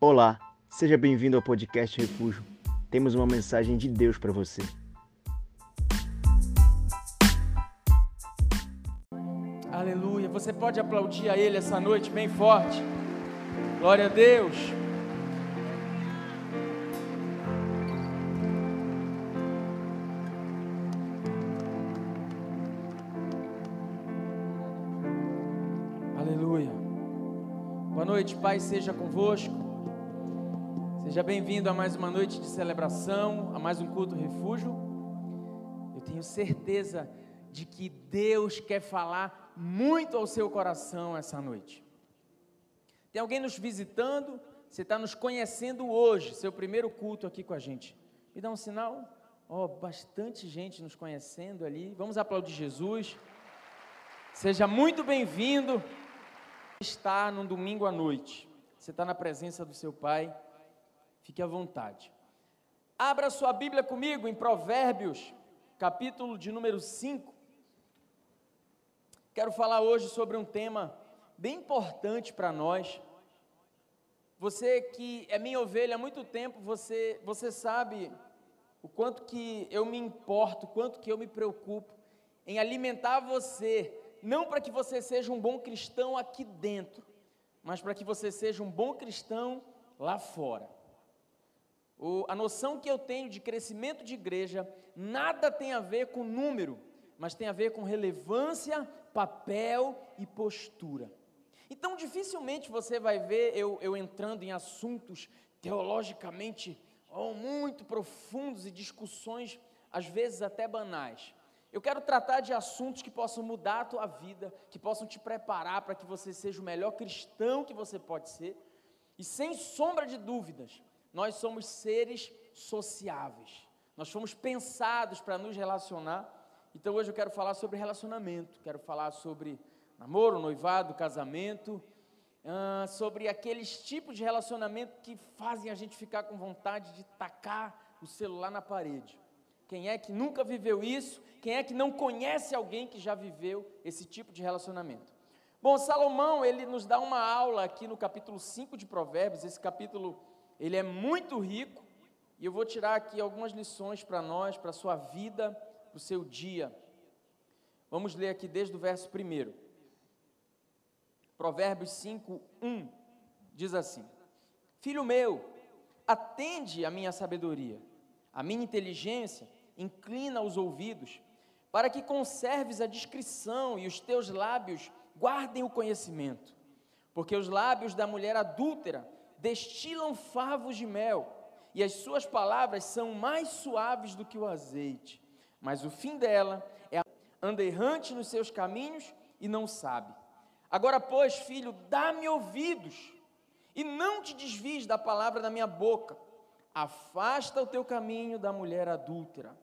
Olá, seja bem-vindo ao podcast Refúgio. Temos uma mensagem de Deus para você. Aleluia. Você pode aplaudir a Ele essa noite bem forte. Glória a Deus. Aleluia. Boa noite, Pai, seja convosco. Seja bem-vindo a mais uma noite de celebração, a mais um culto refúgio. Eu tenho certeza de que Deus quer falar muito ao seu coração essa noite. Tem alguém nos visitando? Você está nos conhecendo hoje, seu primeiro culto aqui com a gente. Me dá um sinal? Ó, oh, bastante gente nos conhecendo ali. Vamos aplaudir Jesus. Seja muito bem-vindo. Está num domingo à noite. Você está na presença do seu Pai. Fique à vontade. Abra sua Bíblia comigo em Provérbios, capítulo de número 5. Quero falar hoje sobre um tema bem importante para nós. Você que é minha ovelha há muito tempo, você, você sabe o quanto que eu me importo, o quanto que eu me preocupo em alimentar você, não para que você seja um bom cristão aqui dentro, mas para que você seja um bom cristão lá fora. O, a noção que eu tenho de crescimento de igreja nada tem a ver com número, mas tem a ver com relevância, papel e postura. Então, dificilmente você vai ver eu, eu entrando em assuntos teologicamente muito profundos e discussões, às vezes até banais. Eu quero tratar de assuntos que possam mudar a tua vida, que possam te preparar para que você seja o melhor cristão que você pode ser. E sem sombra de dúvidas, nós somos seres sociáveis. Nós fomos pensados para nos relacionar. Então hoje eu quero falar sobre relacionamento, quero falar sobre namoro, noivado, casamento, uh, sobre aqueles tipos de relacionamento que fazem a gente ficar com vontade de tacar o celular na parede. Quem é que nunca viveu isso? Quem é que não conhece alguém que já viveu esse tipo de relacionamento? Bom, Salomão, ele nos dá uma aula aqui no capítulo 5 de Provérbios. Esse capítulo, ele é muito rico, e eu vou tirar aqui algumas lições para nós, para a sua vida, para o seu dia. Vamos ler aqui desde o verso 1. Provérbios 5, 1 diz assim: Filho meu, atende a minha sabedoria, a minha inteligência, inclina os ouvidos, para que conserves a discrição e os teus lábios guardem o conhecimento. Porque os lábios da mulher adúltera destilam favos de mel, e as suas palavras são mais suaves do que o azeite. Mas o fim dela é anda errante nos seus caminhos e não sabe. Agora, pois, filho, dá-me ouvidos e não te desvies da palavra da minha boca. Afasta o teu caminho da mulher adúltera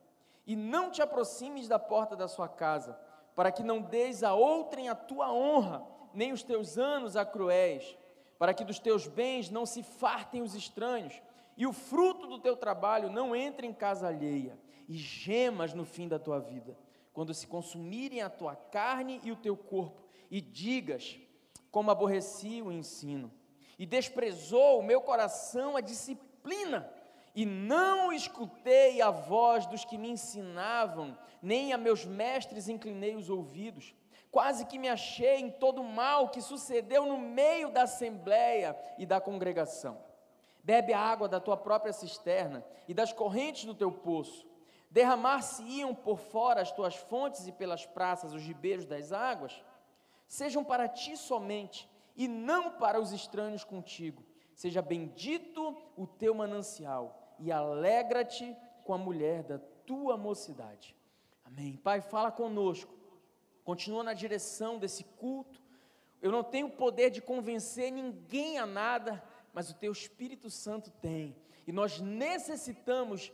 e não te aproximes da porta da sua casa, para que não deis a outrem a tua honra, nem os teus anos a cruéis, para que dos teus bens não se fartem os estranhos, e o fruto do teu trabalho não entre em casa alheia, e gemas no fim da tua vida, quando se consumirem a tua carne e o teu corpo, e digas: Como aborreci o ensino, e desprezou o meu coração a disciplina, e não escutei a voz dos que me ensinavam, nem a meus mestres inclinei os ouvidos. Quase que me achei em todo o mal que sucedeu no meio da assembleia e da congregação. Bebe a água da tua própria cisterna e das correntes do teu poço. Derramar-se-iam por fora as tuas fontes e pelas praças os ribeiros das águas sejam para ti somente e não para os estranhos contigo. Seja bendito o teu manancial e alegra-te com a mulher da tua mocidade. Amém. Pai, fala conosco. Continua na direção desse culto. Eu não tenho poder de convencer ninguém a nada, mas o teu Espírito Santo tem. E nós necessitamos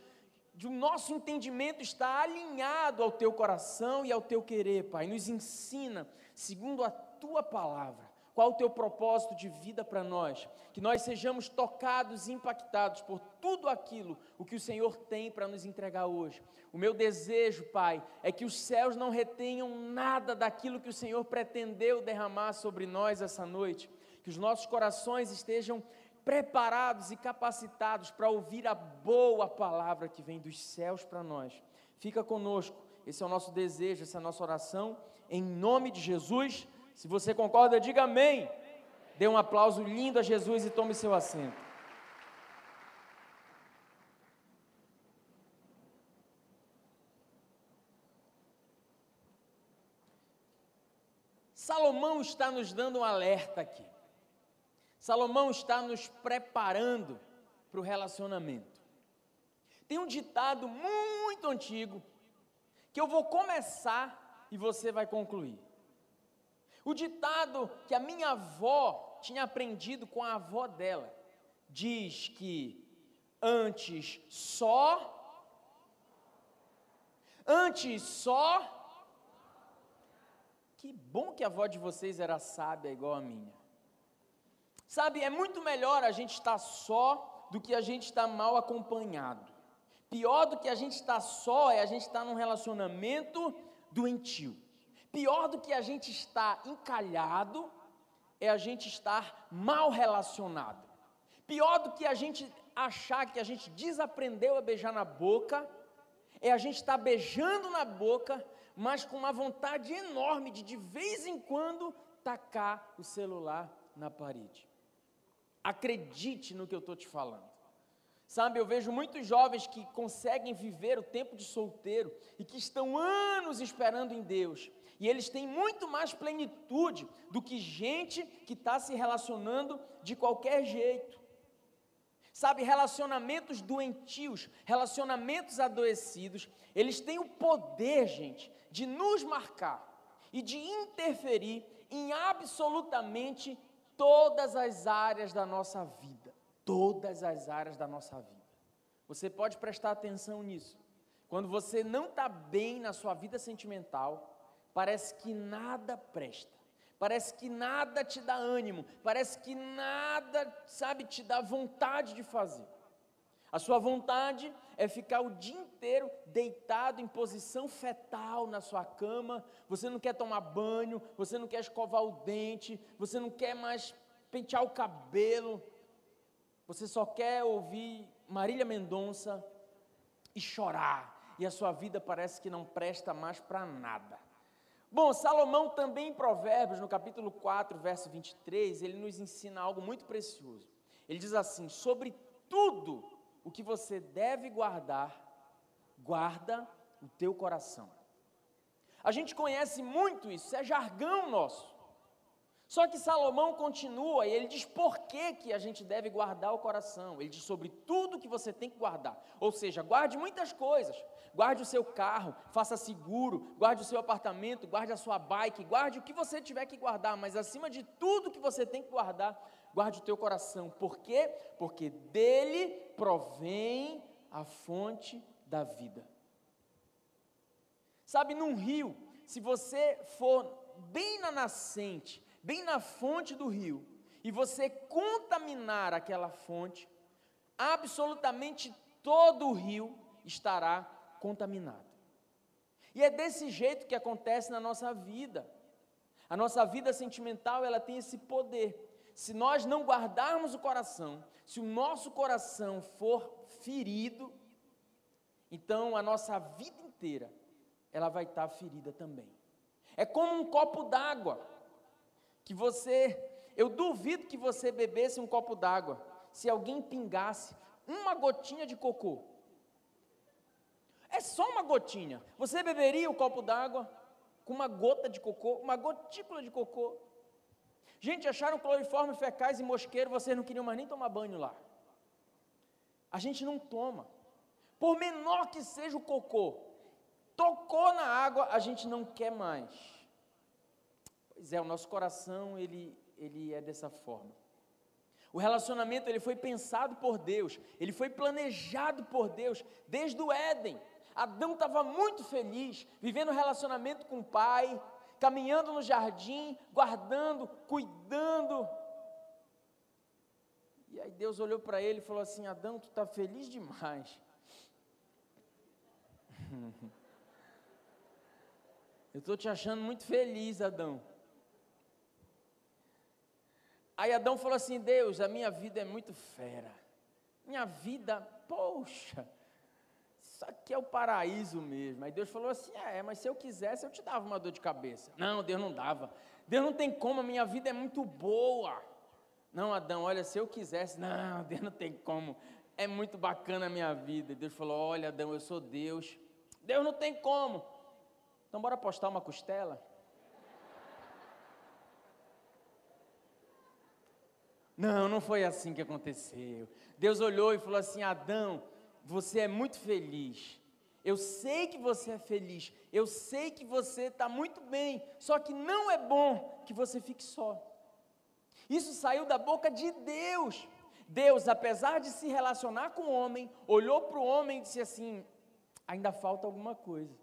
de o nosso entendimento estar alinhado ao teu coração e ao teu querer, Pai. Nos ensina segundo a tua palavra. Qual o teu propósito de vida para nós? Que nós sejamos tocados e impactados por tudo aquilo o que o Senhor tem para nos entregar hoje. O meu desejo, Pai, é que os céus não retenham nada daquilo que o Senhor pretendeu derramar sobre nós essa noite. Que os nossos corações estejam preparados e capacitados para ouvir a boa palavra que vem dos céus para nós. Fica conosco, esse é o nosso desejo, essa é a nossa oração, em nome de Jesus. Se você concorda, diga amém. Dê um aplauso lindo a Jesus e tome seu assento. Salomão está nos dando um alerta aqui. Salomão está nos preparando para o relacionamento. Tem um ditado muito antigo que eu vou começar e você vai concluir. O ditado que a minha avó tinha aprendido com a avó dela diz que antes só, antes só. Que bom que a avó de vocês era sábia igual a minha. Sabe, é muito melhor a gente estar só do que a gente estar mal acompanhado. Pior do que a gente estar só é a gente estar num relacionamento doentio. Pior do que a gente estar encalhado é a gente estar mal relacionado. Pior do que a gente achar que a gente desaprendeu a beijar na boca é a gente estar beijando na boca, mas com uma vontade enorme de de vez em quando tacar o celular na parede. Acredite no que eu estou te falando. Sabe, eu vejo muitos jovens que conseguem viver o tempo de solteiro e que estão anos esperando em Deus. E eles têm muito mais plenitude do que gente que está se relacionando de qualquer jeito. Sabe, relacionamentos doentios, relacionamentos adoecidos, eles têm o poder, gente, de nos marcar e de interferir em absolutamente todas as áreas da nossa vida. Todas as áreas da nossa vida. Você pode prestar atenção nisso. Quando você não está bem na sua vida sentimental, parece que nada presta. Parece que nada te dá ânimo, parece que nada, sabe, te dá vontade de fazer. A sua vontade é ficar o dia inteiro deitado em posição fetal na sua cama, você não quer tomar banho, você não quer escovar o dente, você não quer mais pentear o cabelo, você só quer ouvir Marília Mendonça e chorar, e a sua vida parece que não presta mais para nada. Bom, Salomão também em Provérbios, no capítulo 4, verso 23, ele nos ensina algo muito precioso. Ele diz assim: sobre tudo o que você deve guardar, guarda o teu coração. A gente conhece muito isso, é jargão nosso. Só que Salomão continua e ele diz por que, que a gente deve guardar o coração. Ele diz sobre tudo que você tem que guardar. Ou seja, guarde muitas coisas. Guarde o seu carro, faça seguro, guarde o seu apartamento, guarde a sua bike, guarde o que você tiver que guardar, mas acima de tudo que você tem que guardar, guarde o teu coração. Por quê? Porque dele provém a fonte da vida. Sabe, num rio, se você for bem na nascente, bem na fonte do rio, e você contaminar aquela fonte, absolutamente todo o rio estará contaminado. E é desse jeito que acontece na nossa vida. A nossa vida sentimental, ela tem esse poder se nós não guardarmos o coração, se o nosso coração for ferido, então a nossa vida inteira ela vai estar ferida também. É como um copo d'água que você, eu duvido que você bebesse um copo d'água se alguém pingasse uma gotinha de cocô. É só uma gotinha. Você beberia o copo d'água com uma gota de cocô, uma gotícula de cocô? Gente, acharam cloriforme fecais e mosqueiro, vocês não queriam mais nem tomar banho lá. A gente não toma. Por menor que seja o cocô, tocou na água, a gente não quer mais. Pois é, o nosso coração, ele, ele é dessa forma. O relacionamento, ele foi pensado por Deus, ele foi planejado por Deus desde o Éden. Adão estava muito feliz, vivendo um relacionamento com o pai, caminhando no jardim, guardando, cuidando. E aí Deus olhou para ele e falou assim: Adão, tu está feliz demais. Eu estou te achando muito feliz, Adão. Aí Adão falou assim: Deus, a minha vida é muito fera. Minha vida, poxa, isso aqui é o paraíso mesmo. Aí Deus falou assim: É, mas se eu quisesse, eu te dava uma dor de cabeça. Não, Deus não dava. Deus não tem como, a minha vida é muito boa. Não, Adão, olha, se eu quisesse, não, Deus não tem como. É muito bacana a minha vida. Deus falou: Olha, Adão, eu sou Deus. Deus não tem como. Então, bora postar uma costela? Não, não foi assim que aconteceu. Deus olhou e falou assim: Adão, você é muito feliz. Eu sei que você é feliz. Eu sei que você está muito bem. Só que não é bom que você fique só. Isso saiu da boca de Deus. Deus, apesar de se relacionar com o homem, olhou para o homem e disse assim: ainda falta alguma coisa.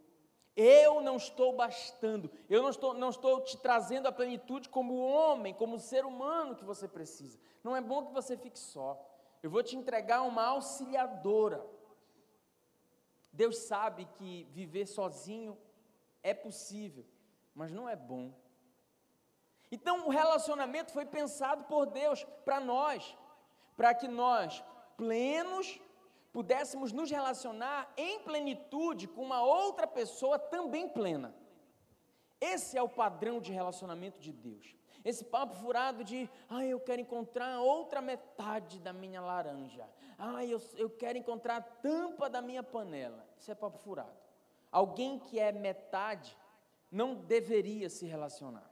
Eu não estou bastando, eu não estou, não estou te trazendo a plenitude como homem, como ser humano que você precisa. Não é bom que você fique só. Eu vou te entregar uma auxiliadora. Deus sabe que viver sozinho é possível, mas não é bom. Então, o relacionamento foi pensado por Deus para nós, para que nós, plenos, pudéssemos nos relacionar em plenitude com uma outra pessoa também plena. Esse é o padrão de relacionamento de Deus. Esse papo furado de, ah, eu quero encontrar outra metade da minha laranja. Ah, eu, eu quero encontrar a tampa da minha panela. Isso é papo furado. Alguém que é metade não deveria se relacionar.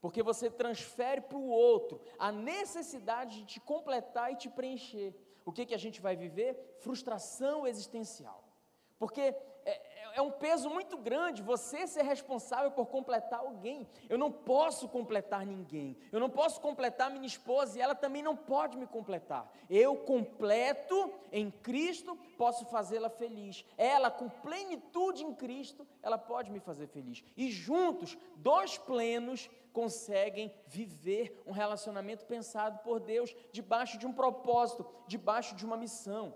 Porque você transfere para o outro a necessidade de te completar e te preencher o que, que a gente vai viver? Frustração existencial. Porque é, um peso muito grande você ser responsável por completar alguém. Eu não posso completar ninguém. Eu não posso completar minha esposa e ela também não pode me completar. Eu completo em Cristo, posso fazê-la feliz. Ela, com plenitude em Cristo, ela pode me fazer feliz. E juntos, dois plenos conseguem viver um relacionamento pensado por Deus, debaixo de um propósito, debaixo de uma missão.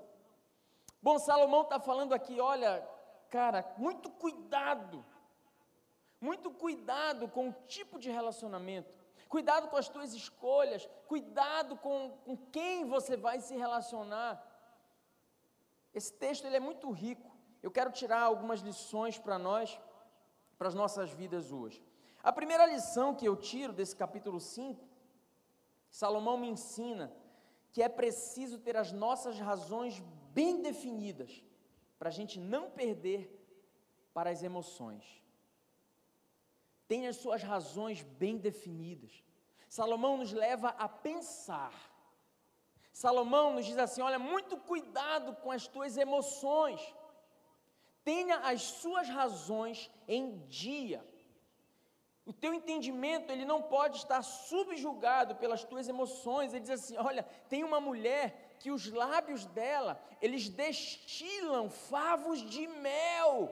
Bom, Salomão está falando aqui, olha, cara, muito cuidado, muito cuidado com o tipo de relacionamento, cuidado com as tuas escolhas, cuidado com, com quem você vai se relacionar. Esse texto ele é muito rico. Eu quero tirar algumas lições para nós, para as nossas vidas hoje. A primeira lição que eu tiro desse capítulo 5, Salomão me ensina que é preciso ter as nossas razões bem definidas, para a gente não perder para as emoções. Tenha as suas razões bem definidas. Salomão nos leva a pensar. Salomão nos diz assim: olha, muito cuidado com as tuas emoções. Tenha as suas razões em dia. O teu entendimento, ele não pode estar subjugado pelas tuas emoções. Ele diz assim: olha, tem uma mulher que os lábios dela, eles destilam favos de mel.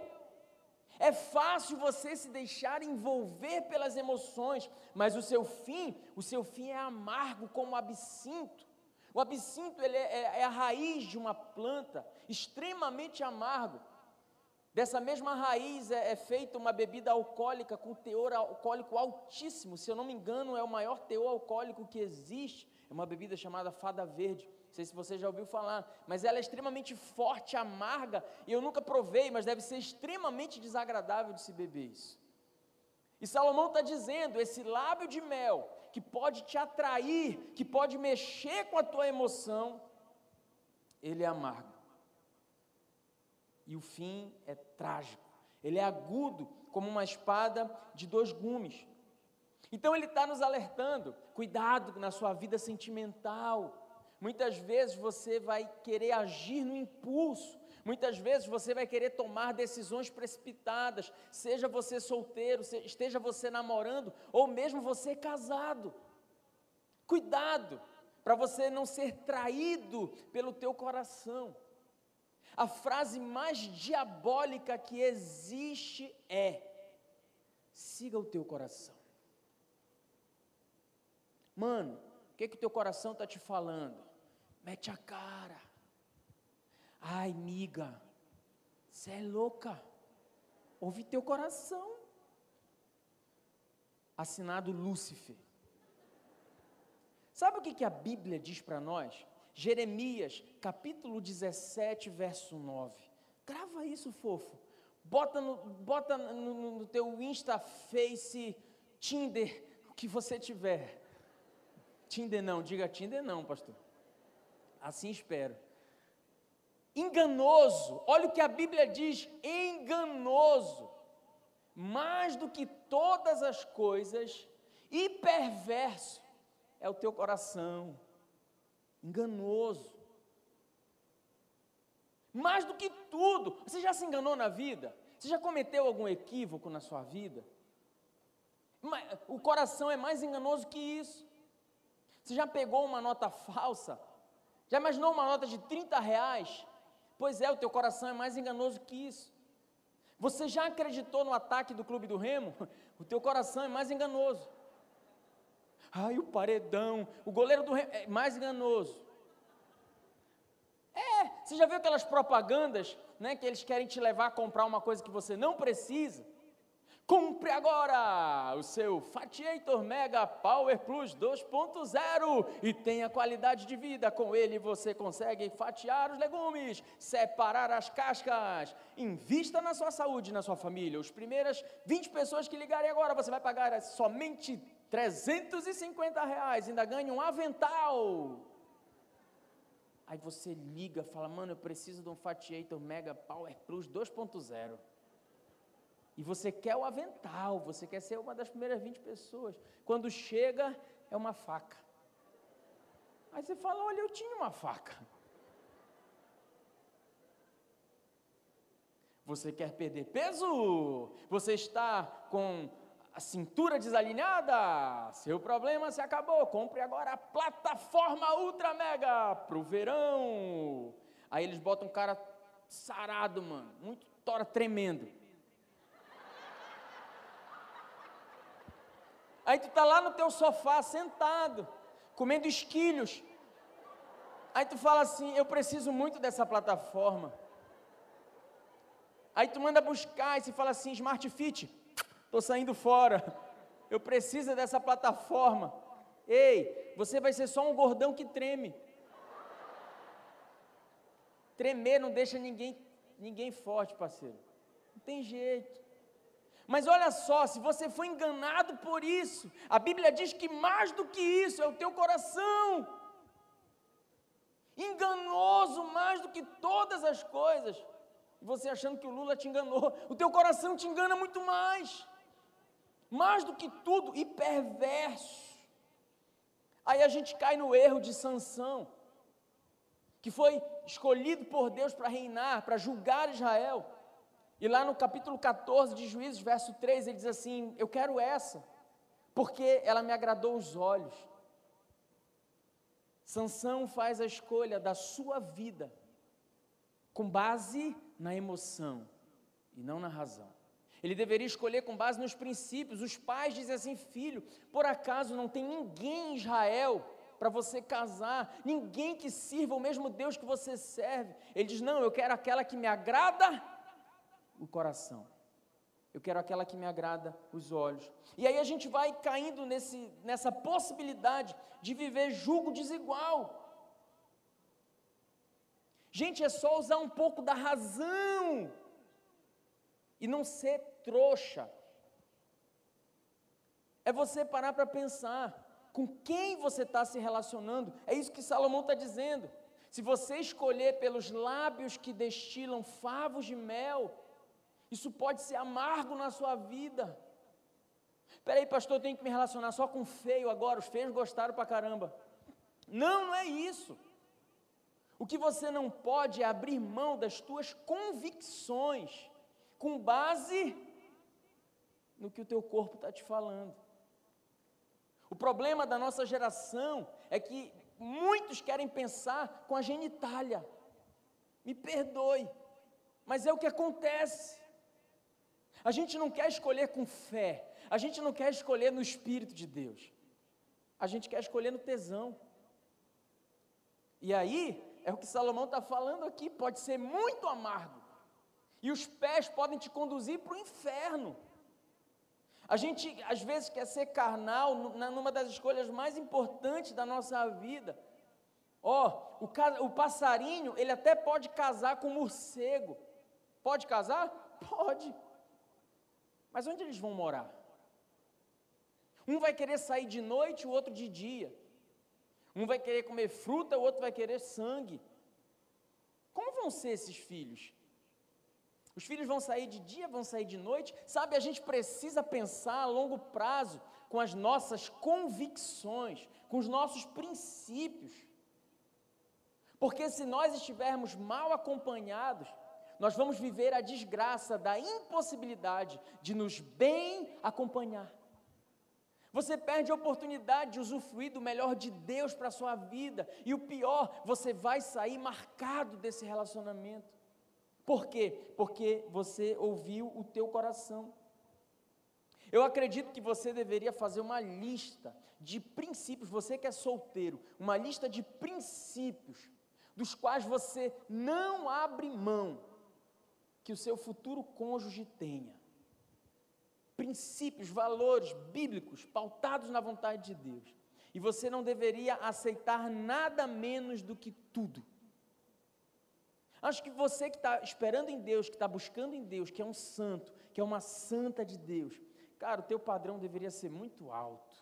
É fácil você se deixar envolver pelas emoções, mas o seu fim, o seu fim é amargo como o absinto. O absinto ele é, é, é a raiz de uma planta, extremamente amargo. Dessa mesma raiz é, é feita uma bebida alcoólica com teor alcoólico altíssimo. Se eu não me engano, é o maior teor alcoólico que existe. É uma bebida chamada fada verde. Sei se você já ouviu falar, mas ela é extremamente forte, amarga. E eu nunca provei, mas deve ser extremamente desagradável de se beber isso. E Salomão está dizendo: esse lábio de mel, que pode te atrair, que pode mexer com a tua emoção, ele é amargo e o fim é trágico. Ele é agudo como uma espada de dois gumes. Então ele está nos alertando: cuidado na sua vida sentimental. Muitas vezes você vai querer agir no impulso, muitas vezes você vai querer tomar decisões precipitadas, seja você solteiro, esteja você namorando, ou mesmo você casado. Cuidado para você não ser traído pelo teu coração. A frase mais diabólica que existe é: siga o teu coração. Mano, o que que o teu coração está te falando? Mete a cara. Ai, miga, você é louca. Ouve teu coração. Assinado Lúcifer. Sabe o que, que a Bíblia diz para nós? Jeremias, capítulo 17, verso 9. Grava isso, fofo. Bota no, bota no, no teu Insta, Face, Tinder, o que você tiver. Tinder não, diga Tinder não, pastor. Assim espero. Enganoso, olha o que a Bíblia diz: enganoso, mais do que todas as coisas, e perverso é o teu coração enganoso. Mais do que tudo, você já se enganou na vida? Você já cometeu algum equívoco na sua vida? O coração é mais enganoso que isso. Você já pegou uma nota falsa? Já imaginou uma nota de 30 reais? Pois é, o teu coração é mais enganoso que isso. Você já acreditou no ataque do clube do Remo? O teu coração é mais enganoso. Ai, o paredão, o goleiro do é mais enganoso. É, você já viu aquelas propagandas, né, que eles querem te levar a comprar uma coisa que você não precisa? Compre agora o seu Fatiator Mega Power Plus 2.0 e tenha qualidade de vida. Com ele você consegue fatiar os legumes, separar as cascas. Invista na sua saúde, na sua família. As primeiras 20 pessoas que ligarem agora, você vai pagar somente 350 reais, ainda ganha um avental. Aí você liga, fala, mano, eu preciso de um Fatiator Mega Power Plus 2.0. E você quer o avental, você quer ser uma das primeiras 20 pessoas. Quando chega, é uma faca. Aí você fala, olha, eu tinha uma faca. Você quer perder peso? Você está com a cintura desalinhada, seu problema se acabou. Compre agora a plataforma Ultra Mega pro verão. Aí eles botam um cara sarado, mano, muito tora tremendo. Aí tu tá lá no teu sofá sentado, comendo esquilhos. Aí tu fala assim: "Eu preciso muito dessa plataforma". Aí tu manda buscar e se fala assim: "Smart Fit, estou saindo fora, eu preciso dessa plataforma. Ei, você vai ser só um gordão que treme. Tremer não deixa ninguém, ninguém forte, parceiro. Não tem jeito. Mas olha só, se você foi enganado por isso, a Bíblia diz que mais do que isso é o teu coração. Enganoso mais do que todas as coisas. E você achando que o Lula te enganou, o teu coração te engana muito mais mais do que tudo, e perverso. Aí a gente cai no erro de Sansão, que foi escolhido por Deus para reinar, para julgar Israel. E lá no capítulo 14 de Juízes, verso 3, ele diz assim: Eu quero essa, porque ela me agradou os olhos. Sansão faz a escolha da sua vida com base na emoção e não na razão. Ele deveria escolher com base nos princípios. Os pais dizem assim: filho, por acaso não tem ninguém em Israel para você casar, ninguém que sirva o mesmo Deus que você serve? Ele diz: não, eu quero aquela que me agrada o coração. Eu quero aquela que me agrada os olhos. E aí a gente vai caindo nesse, nessa possibilidade de viver julgo desigual. Gente, é só usar um pouco da razão e não ser trouxa. É você parar para pensar com quem você está se relacionando. É isso que Salomão está dizendo. Se você escolher pelos lábios que destilam favos de mel, isso pode ser amargo na sua vida. Peraí, pastor, eu tenho que me relacionar só com feio agora, os feios gostaram pra caramba. Não, não é isso. O que você não pode é abrir mão das tuas convicções com base no que o teu corpo está te falando. O problema da nossa geração é que muitos querem pensar com a genitália. Me perdoe, mas é o que acontece. A gente não quer escolher com fé, a gente não quer escolher no Espírito de Deus, a gente quer escolher no tesão. E aí, é o que Salomão está falando aqui, pode ser muito amargo. E os pés podem te conduzir para o inferno. A gente às vezes quer ser carnal numa das escolhas mais importantes da nossa vida. Ó, oh, o, o passarinho, ele até pode casar com o morcego. Pode casar? Pode. Mas onde eles vão morar? Um vai querer sair de noite, o outro de dia. Um vai querer comer fruta, o outro vai querer sangue. Como vão ser esses filhos? Os filhos vão sair de dia, vão sair de noite. Sabe, a gente precisa pensar a longo prazo com as nossas convicções, com os nossos princípios. Porque se nós estivermos mal acompanhados, nós vamos viver a desgraça da impossibilidade de nos bem acompanhar. Você perde a oportunidade de usufruir do melhor de Deus para a sua vida, e o pior, você vai sair marcado desse relacionamento. Por quê? Porque você ouviu o teu coração. Eu acredito que você deveria fazer uma lista de princípios, você que é solteiro, uma lista de princípios dos quais você não abre mão que o seu futuro cônjuge tenha princípios, valores bíblicos pautados na vontade de Deus. E você não deveria aceitar nada menos do que tudo. Acho que você que está esperando em Deus, que está buscando em Deus, que é um santo, que é uma santa de Deus, cara, o teu padrão deveria ser muito alto.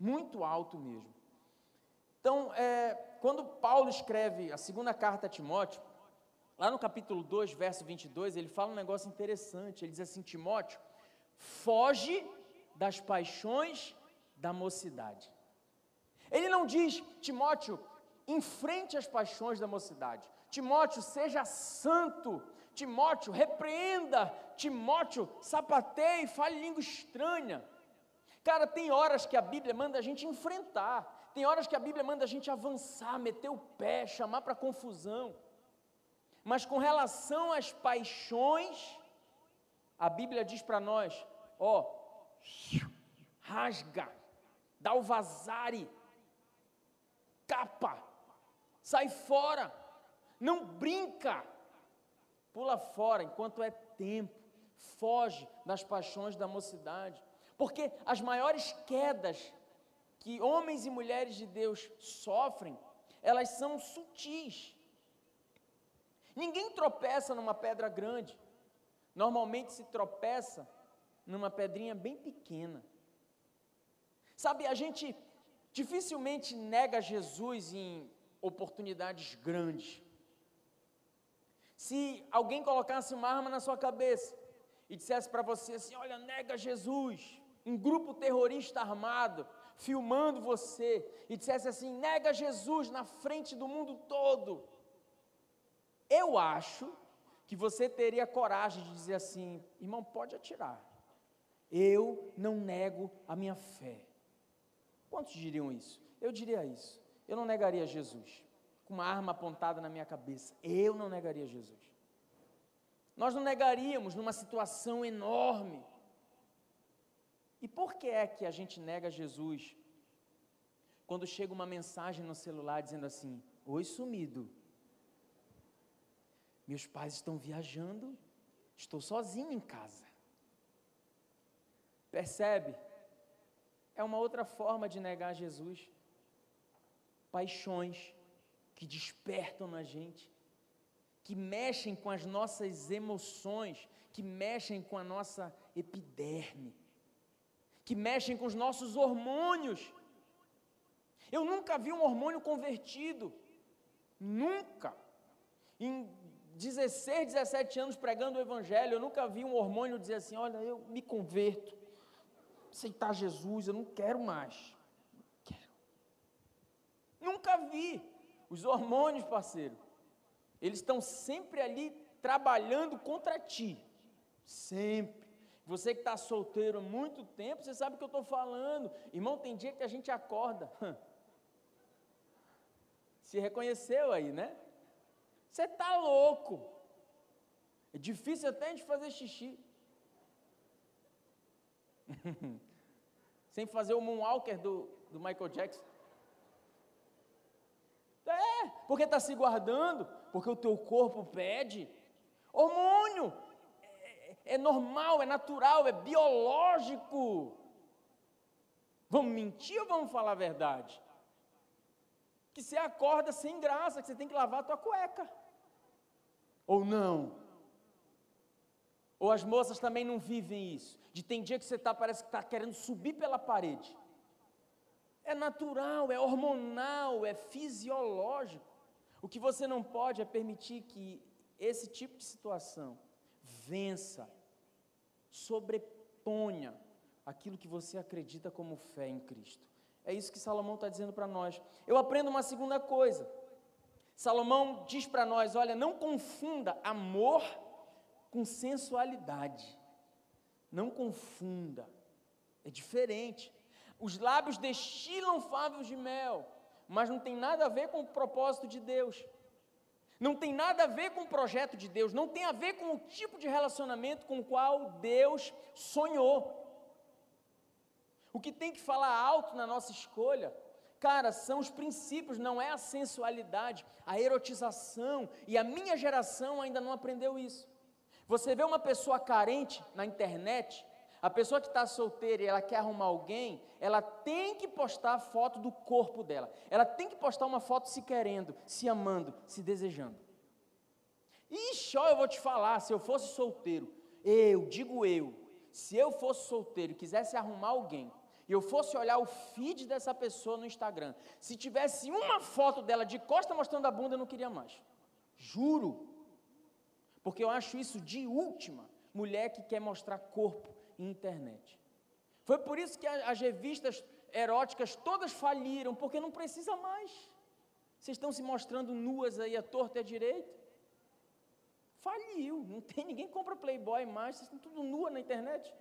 Muito alto mesmo. Então, é, quando Paulo escreve a segunda carta a Timóteo, Lá no capítulo 2, verso 22, ele fala um negócio interessante. Ele diz assim: Timóteo, foge das paixões da mocidade. Ele não diz, Timóteo, enfrente as paixões da mocidade. Timóteo, seja santo. Timóteo, repreenda. Timóteo, sapateie, fale língua estranha. Cara, tem horas que a Bíblia manda a gente enfrentar. Tem horas que a Bíblia manda a gente avançar, meter o pé, chamar para confusão. Mas com relação às paixões, a Bíblia diz para nós: ó, rasga, dá o vazare, capa, sai fora, não brinca, pula fora enquanto é tempo, foge das paixões da mocidade, porque as maiores quedas que homens e mulheres de Deus sofrem, elas são sutis. Ninguém tropeça numa pedra grande. Normalmente se tropeça numa pedrinha bem pequena. Sabe, a gente dificilmente nega Jesus em oportunidades grandes. Se alguém colocasse uma arma na sua cabeça e dissesse para você assim: Olha, nega Jesus, um grupo terrorista armado filmando você, e dissesse assim: Nega Jesus na frente do mundo todo. Eu acho que você teria coragem de dizer assim: irmão, pode atirar. Eu não nego a minha fé. Quantos diriam isso? Eu diria isso. Eu não negaria Jesus. Com uma arma apontada na minha cabeça. Eu não negaria Jesus. Nós não negaríamos numa situação enorme. E por que é que a gente nega Jesus? Quando chega uma mensagem no celular dizendo assim: Oi, sumido. Meus pais estão viajando, estou sozinho em casa. Percebe? É uma outra forma de negar Jesus. Paixões que despertam na gente, que mexem com as nossas emoções, que mexem com a nossa epiderme, que mexem com os nossos hormônios. Eu nunca vi um hormônio convertido, nunca. Em 16, 17 anos pregando o Evangelho, eu nunca vi um hormônio dizer assim: olha, eu me converto, aceitar Jesus, eu não quero mais. Não quero. Nunca vi. Os hormônios, parceiro, eles estão sempre ali trabalhando contra ti. Sempre. Você que está solteiro há muito tempo, você sabe o que eu estou falando. Irmão, tem dia que a gente acorda. Se reconheceu aí, né? Você está louco. É difícil até gente fazer xixi. Sem fazer o moonwalker do, do Michael Jackson. É, porque está se guardando, porque o teu corpo pede. Hormônio. É, é normal, é natural, é biológico. Vamos mentir ou vamos falar a verdade? Que você acorda sem graça, que você tem que lavar a tua cueca. Ou não? Ou as moças também não vivem isso? De tem dia que você tá, parece que está querendo subir pela parede. É natural, é hormonal, é fisiológico. O que você não pode é permitir que esse tipo de situação vença, sobreponha aquilo que você acredita como fé em Cristo. É isso que Salomão está dizendo para nós. Eu aprendo uma segunda coisa. Salomão diz para nós: olha, não confunda amor com sensualidade. Não confunda. É diferente. Os lábios destilam favos de mel, mas não tem nada a ver com o propósito de Deus. Não tem nada a ver com o projeto de Deus, não tem a ver com o tipo de relacionamento com o qual Deus sonhou. O que tem que falar alto na nossa escolha, cara, são os princípios, não é a sensualidade, a erotização, e a minha geração ainda não aprendeu isso. Você vê uma pessoa carente na internet, a pessoa que está solteira e ela quer arrumar alguém, ela tem que postar a foto do corpo dela. Ela tem que postar uma foto se querendo, se amando, se desejando. Ixi, ó, eu vou te falar, se eu fosse solteiro, eu, digo eu, se eu fosse solteiro e quisesse arrumar alguém, e eu fosse olhar o feed dessa pessoa no Instagram, se tivesse uma foto dela de costa mostrando a bunda, eu não queria mais. Juro. Porque eu acho isso de última. Mulher que quer mostrar corpo em internet. Foi por isso que as revistas eróticas todas faliram, porque não precisa mais. Vocês estão se mostrando nuas aí a torta e a direita. Faliu, não tem ninguém compra Playboy mais, vocês estão tudo nua na internet.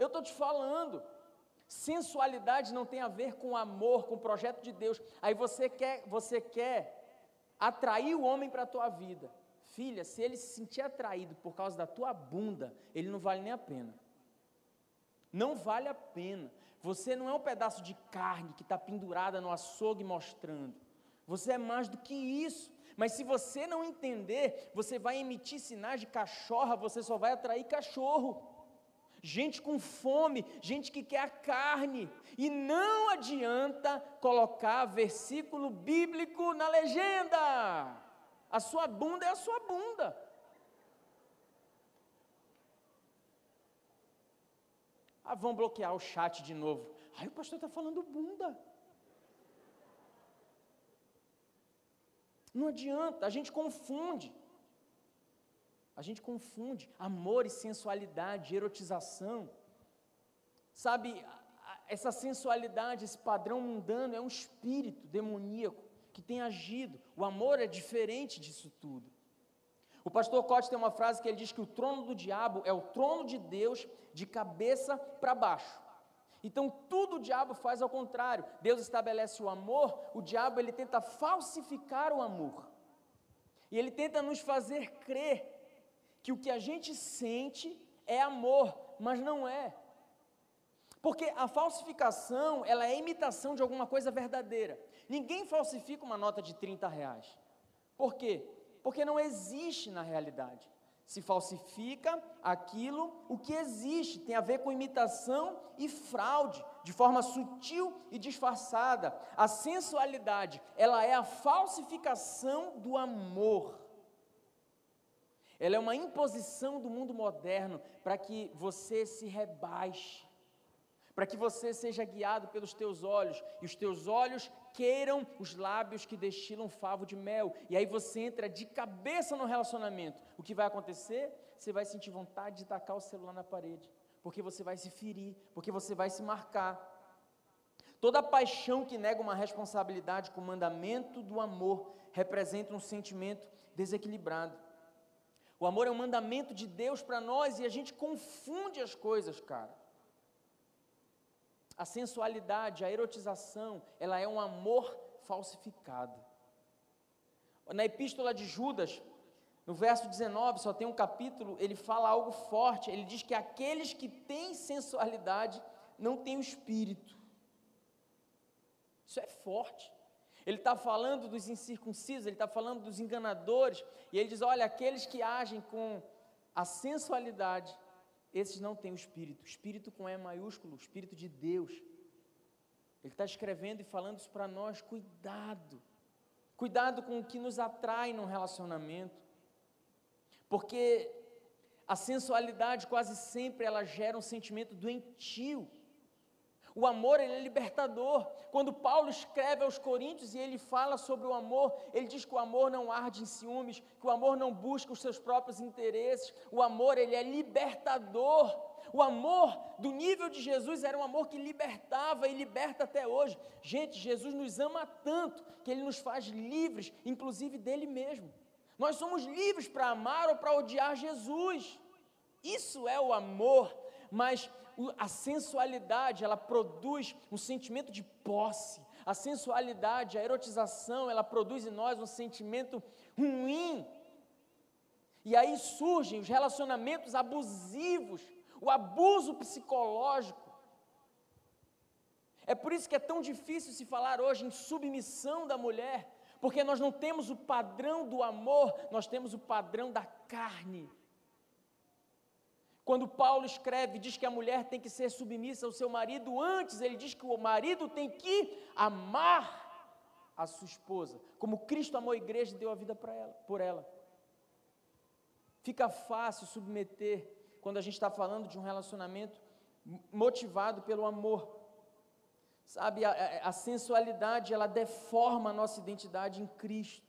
Eu estou te falando, sensualidade não tem a ver com amor, com o projeto de Deus. Aí você quer, você quer atrair o homem para a tua vida. Filha, se ele se sentir atraído por causa da tua bunda, ele não vale nem a pena. Não vale a pena. Você não é um pedaço de carne que está pendurada no açougue mostrando. Você é mais do que isso. Mas se você não entender, você vai emitir sinais de cachorra, você só vai atrair cachorro. Gente com fome, gente que quer a carne. E não adianta colocar versículo bíblico na legenda. A sua bunda é a sua bunda. Ah, vão bloquear o chat de novo. Ai, o pastor está falando bunda. Não adianta, a gente confunde. A gente confunde amor e sensualidade, erotização. Sabe, essa sensualidade, esse padrão mundano é um espírito demoníaco que tem agido. O amor é diferente disso tudo. O pastor Cote tem uma frase que ele diz que o trono do diabo é o trono de Deus de cabeça para baixo. Então tudo o diabo faz ao contrário. Deus estabelece o amor, o diabo ele tenta falsificar o amor. E ele tenta nos fazer crer que o que a gente sente é amor, mas não é. Porque a falsificação, ela é imitação de alguma coisa verdadeira. Ninguém falsifica uma nota de 30 reais. Por quê? Porque não existe na realidade. Se falsifica aquilo, o que existe tem a ver com imitação e fraude, de forma sutil e disfarçada. A sensualidade, ela é a falsificação do amor. Ela é uma imposição do mundo moderno para que você se rebaixe para que você seja guiado pelos teus olhos, e os teus olhos queiram os lábios que destilam favo de mel, e aí você entra de cabeça no relacionamento. O que vai acontecer? Você vai sentir vontade de tacar o celular na parede, porque você vai se ferir, porque você vai se marcar. Toda paixão que nega uma responsabilidade com o mandamento do amor representa um sentimento desequilibrado. O amor é um mandamento de Deus para nós e a gente confunde as coisas, cara. A sensualidade, a erotização, ela é um amor falsificado. Na epístola de Judas, no verso 19, só tem um capítulo, ele fala algo forte. Ele diz que aqueles que têm sensualidade não têm o espírito. Isso é forte. Ele está falando dos incircuncisos, ele está falando dos enganadores, e ele diz: olha, aqueles que agem com a sensualidade, esses não têm o espírito. Espírito com E maiúsculo, espírito de Deus. Ele está escrevendo e falando isso para nós. Cuidado. Cuidado com o que nos atrai num relacionamento. Porque a sensualidade quase sempre ela gera um sentimento doentio. O amor ele é libertador. Quando Paulo escreve aos Coríntios e ele fala sobre o amor, ele diz que o amor não arde em ciúmes, que o amor não busca os seus próprios interesses. O amor ele é libertador. O amor do nível de Jesus era um amor que libertava e liberta até hoje. Gente, Jesus nos ama tanto que ele nos faz livres, inclusive dele mesmo. Nós somos livres para amar ou para odiar Jesus. Isso é o amor, mas a sensualidade, ela produz um sentimento de posse. A sensualidade, a erotização, ela produz em nós um sentimento ruim. E aí surgem os relacionamentos abusivos, o abuso psicológico. É por isso que é tão difícil se falar hoje em submissão da mulher, porque nós não temos o padrão do amor, nós temos o padrão da carne. Quando Paulo escreve, diz que a mulher tem que ser submissa ao seu marido, antes ele diz que o marido tem que amar a sua esposa, como Cristo amou a igreja e deu a vida para ela, por ela. Fica fácil submeter quando a gente está falando de um relacionamento motivado pelo amor. Sabe, a, a, sensualidade, ela deforma a nossa identidade em Cristo.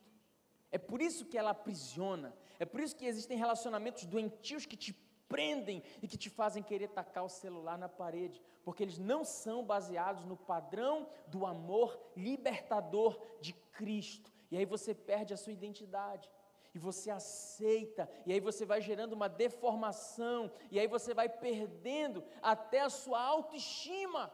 É por isso que ela aprisiona. É por isso que existem relacionamentos doentios que te prendem e que te fazem querer tacar o celular na parede, porque eles não são baseados no padrão do amor libertador de Cristo. E aí você perde a sua identidade. E você aceita, e aí você vai gerando uma deformação, e aí você vai perdendo até a sua autoestima.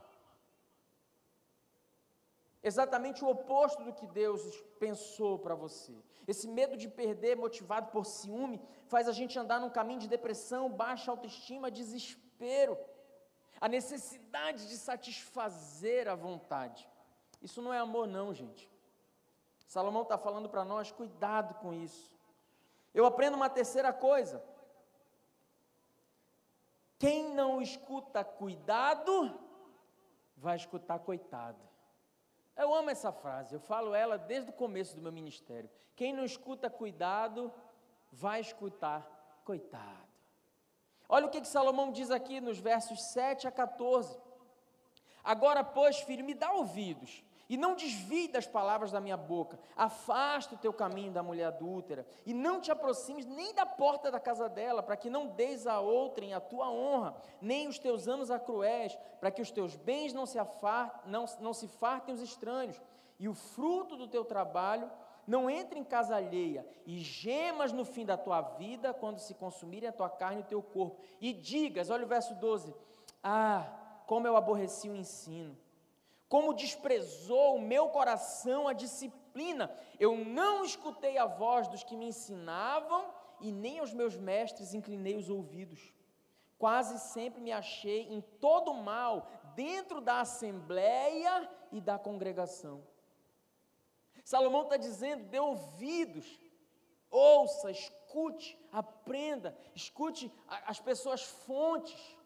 Exatamente o oposto do que Deus pensou para você. Esse medo de perder, motivado por ciúme, faz a gente andar num caminho de depressão, baixa autoestima, desespero. A necessidade de satisfazer a vontade. Isso não é amor, não, gente. Salomão está falando para nós, cuidado com isso. Eu aprendo uma terceira coisa. Quem não escuta cuidado, vai escutar coitado. Eu amo essa frase, eu falo ela desde o começo do meu ministério. Quem não escuta cuidado, vai escutar coitado. Olha o que, que Salomão diz aqui nos versos 7 a 14. Agora, pois, filho, me dá ouvidos e não desvie das palavras da minha boca. Afasta o teu caminho da mulher adúltera, e não te aproximes nem da porta da casa dela, para que não deis a outrem a tua honra, nem os teus anos a cruéis, para que os teus bens não se, não, não se fartem os estranhos, e o fruto do teu trabalho não entre em casa alheia, e gemas no fim da tua vida, quando se consumirem a tua carne e o teu corpo, e digas, olha o verso 12: Ah, como eu aborreci o ensino como desprezou o meu coração a disciplina. Eu não escutei a voz dos que me ensinavam e nem aos meus mestres inclinei os ouvidos. Quase sempre me achei em todo mal dentro da assembleia e da congregação. Salomão está dizendo: dê ouvidos, ouça, escute, aprenda, escute as pessoas fontes.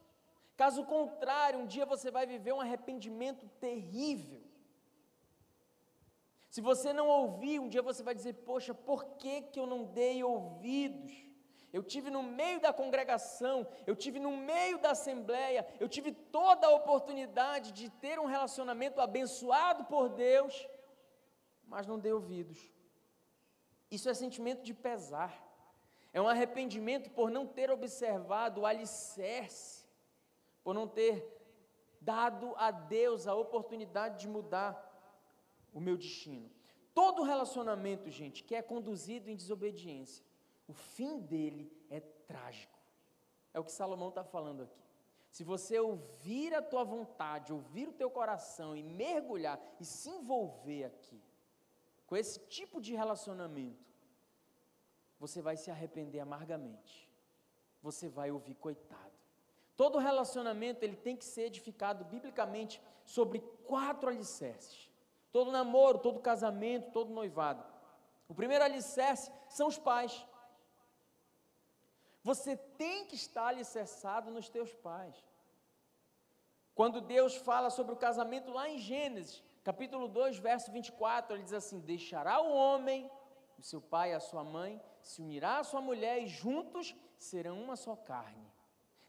Caso contrário, um dia você vai viver um arrependimento terrível. Se você não ouvir, um dia você vai dizer: Poxa, por que, que eu não dei ouvidos? Eu tive no meio da congregação, eu tive no meio da assembleia, eu tive toda a oportunidade de ter um relacionamento abençoado por Deus, mas não dei ouvidos. Isso é sentimento de pesar, é um arrependimento por não ter observado o alicerce por não ter dado a Deus a oportunidade de mudar o meu destino. Todo relacionamento, gente, que é conduzido em desobediência, o fim dele é trágico. É o que Salomão está falando aqui. Se você ouvir a tua vontade, ouvir o teu coração e mergulhar e se envolver aqui, com esse tipo de relacionamento, você vai se arrepender amargamente. Você vai ouvir coitado. Todo relacionamento ele tem que ser edificado biblicamente sobre quatro alicerces. Todo namoro, todo casamento, todo noivado. O primeiro alicerce são os pais. Você tem que estar alicerçado nos teus pais. Quando Deus fala sobre o casamento lá em Gênesis, capítulo 2, verso 24, ele diz assim: Deixará o homem, o seu pai e a sua mãe, se unirá à sua mulher e juntos serão uma só carne.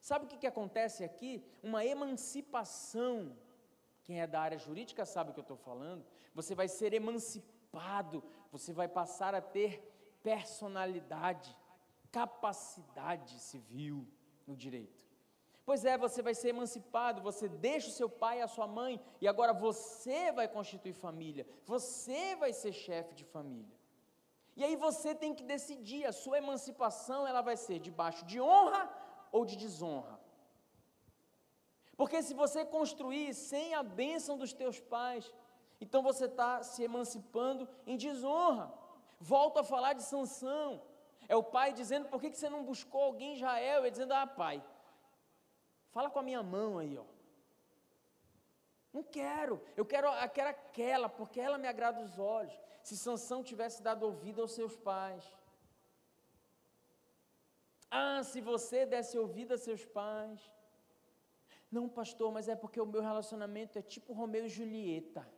Sabe o que, que acontece aqui? Uma emancipação. Quem é da área jurídica sabe o que eu estou falando. Você vai ser emancipado, você vai passar a ter personalidade, capacidade civil no direito. Pois é, você vai ser emancipado, você deixa o seu pai e a sua mãe, e agora você vai constituir família, você vai ser chefe de família. E aí você tem que decidir, a sua emancipação ela vai ser debaixo de honra ou de desonra. Porque se você construir sem a bênção dos teus pais, então você está se emancipando em desonra. Volto a falar de Sansão. É o pai dizendo, por que, que você não buscou alguém em Israel? Ele dizendo, ah pai, fala com a minha mão aí, ó. Não quero, eu quero, eu quero aquela, porque ela me agrada os olhos. Se Sansão tivesse dado ouvido aos seus pais. Ah, se você desse ouvido a seus pais. Não, pastor, mas é porque o meu relacionamento é tipo Romeu e Julieta.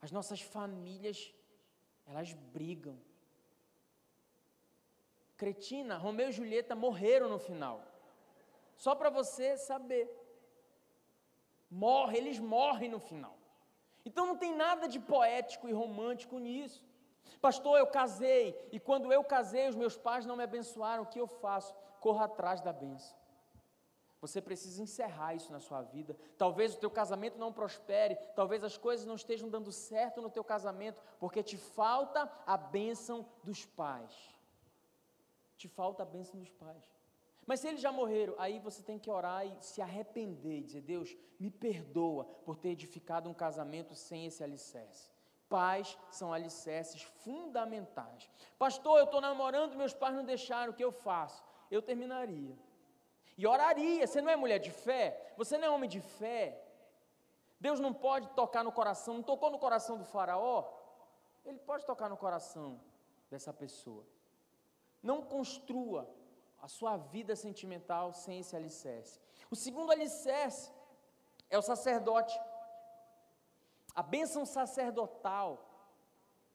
As nossas famílias, elas brigam. Cretina, Romeu e Julieta morreram no final. Só para você saber. Morre, eles morrem no final. Então não tem nada de poético e romântico nisso. Pastor, eu casei e quando eu casei, os meus pais não me abençoaram. O que eu faço? Corra atrás da benção. Você precisa encerrar isso na sua vida. Talvez o teu casamento não prospere, talvez as coisas não estejam dando certo no teu casamento, porque te falta a bênção dos pais. Te falta a bênção dos pais. Mas se eles já morreram, aí você tem que orar e se arrepender e dizer: Deus, me perdoa por ter edificado um casamento sem esse alicerce. Pais são alicerces fundamentais. Pastor, eu estou namorando, meus pais não deixaram, o que eu faço? Eu terminaria. E oraria. Você não é mulher de fé? Você não é homem de fé? Deus não pode tocar no coração, não tocou no coração do Faraó? Ele pode tocar no coração dessa pessoa. Não construa a sua vida sentimental sem esse alicerce. O segundo alicerce é o sacerdote. A bênção sacerdotal,